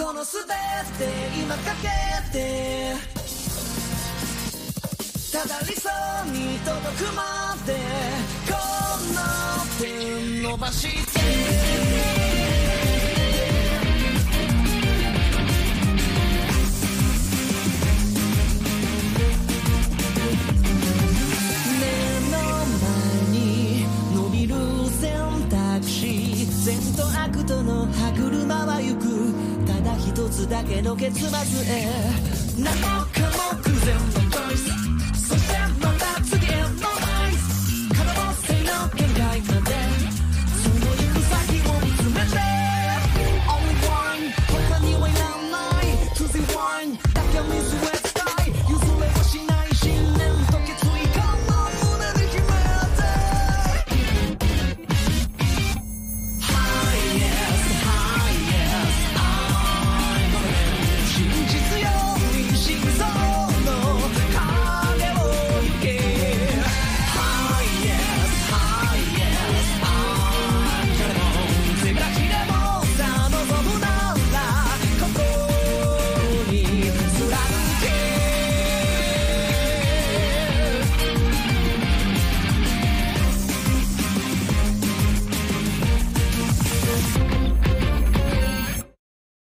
この全て今かけてただ理想に届くまでこの手伸ばして目の前に伸びる選択肢。善と悪との歯車は行く。一つだけの結末へ。何もかも偶然のチョイス